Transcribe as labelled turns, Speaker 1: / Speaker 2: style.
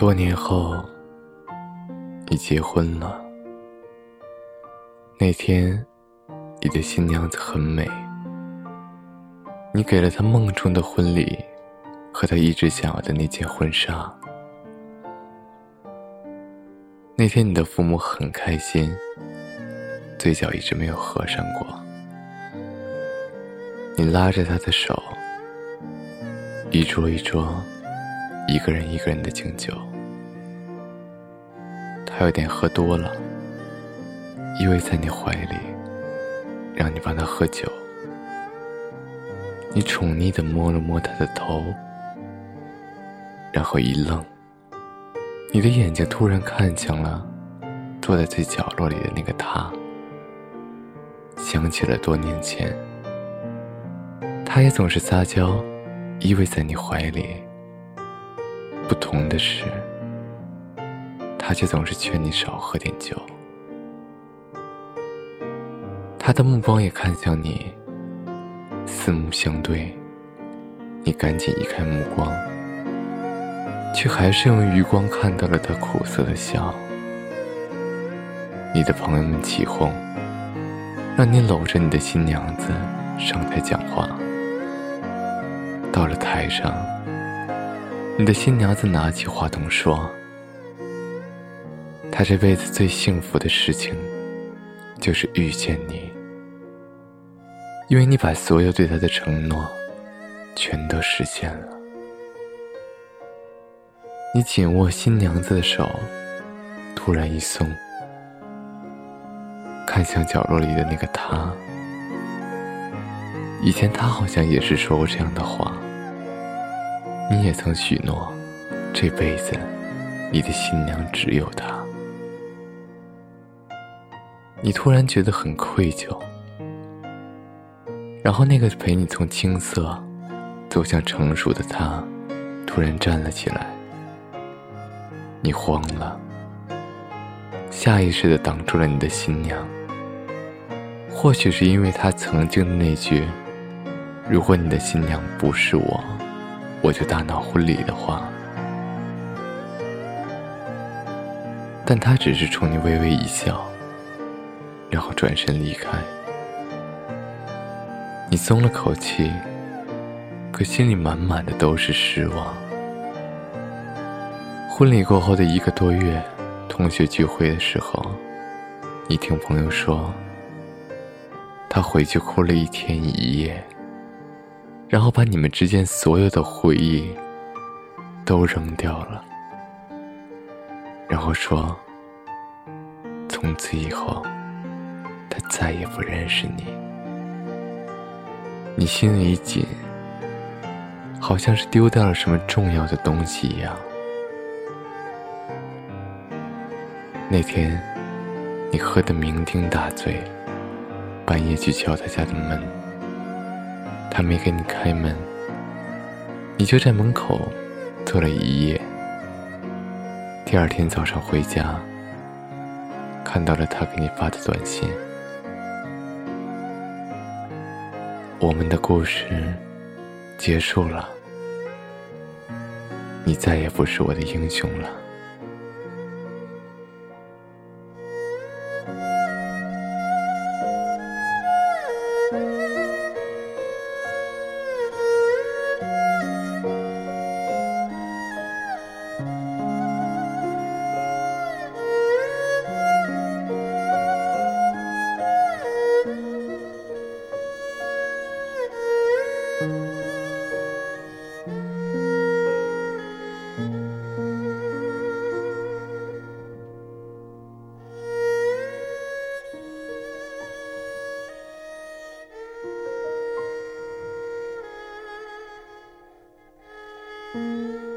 Speaker 1: 多年后，你结婚了。那天，你的新娘子很美。你给了她梦中的婚礼，和她一直想要的那件婚纱。那天，你的父母很开心，嘴角一直没有合上过。你拉着她的手，一桌一桌。一个人一个人的敬酒，他有点喝多了，依偎在你怀里，让你帮他喝酒。你宠溺的摸了摸他的头，然后一愣，你的眼睛突然看向了坐在最角落里的那个他，想起了多年前，他也总是撒娇，依偎在你怀里。不同的是，他却总是劝你少喝点酒。他的目光也看向你，四目相对，你赶紧移开目光，却还是用余光看到了他苦涩的笑。你的朋友们起哄，让你搂着你的新娘子上台讲话。到了台上。你的新娘子拿起话筒说：“她这辈子最幸福的事情，就是遇见你，因为你把所有对她的承诺，全都实现了。”你紧握新娘子的手，突然一松，看向角落里的那个他。以前他好像也是说过这样的话。你也曾许诺，这辈子你的新娘只有她。你突然觉得很愧疚，然后那个陪你从青涩走向成熟的他，突然站了起来。你慌了，下意识的挡住了你的新娘。或许是因为他曾经的那句：“如果你的新娘不是我。”我就大闹婚礼的话，但他只是冲你微微一笑，然后转身离开。你松了口气，可心里满满的都是失望。婚礼过后的一个多月，同学聚会的时候，你听朋友说，他回去哭了一天一夜。然后把你们之间所有的回忆都扔掉了，然后说：“从此以后，他再也不认识你。”你心里一紧，好像是丢掉了什么重要的东西一样。那天，你喝得酩酊大醉，半夜去敲他家的门。他没给你开门，你就在门口坐了一夜。第二天早上回家，看到了他给你发的短信：“我们的故事结束了，你再也不是我的英雄了。” Música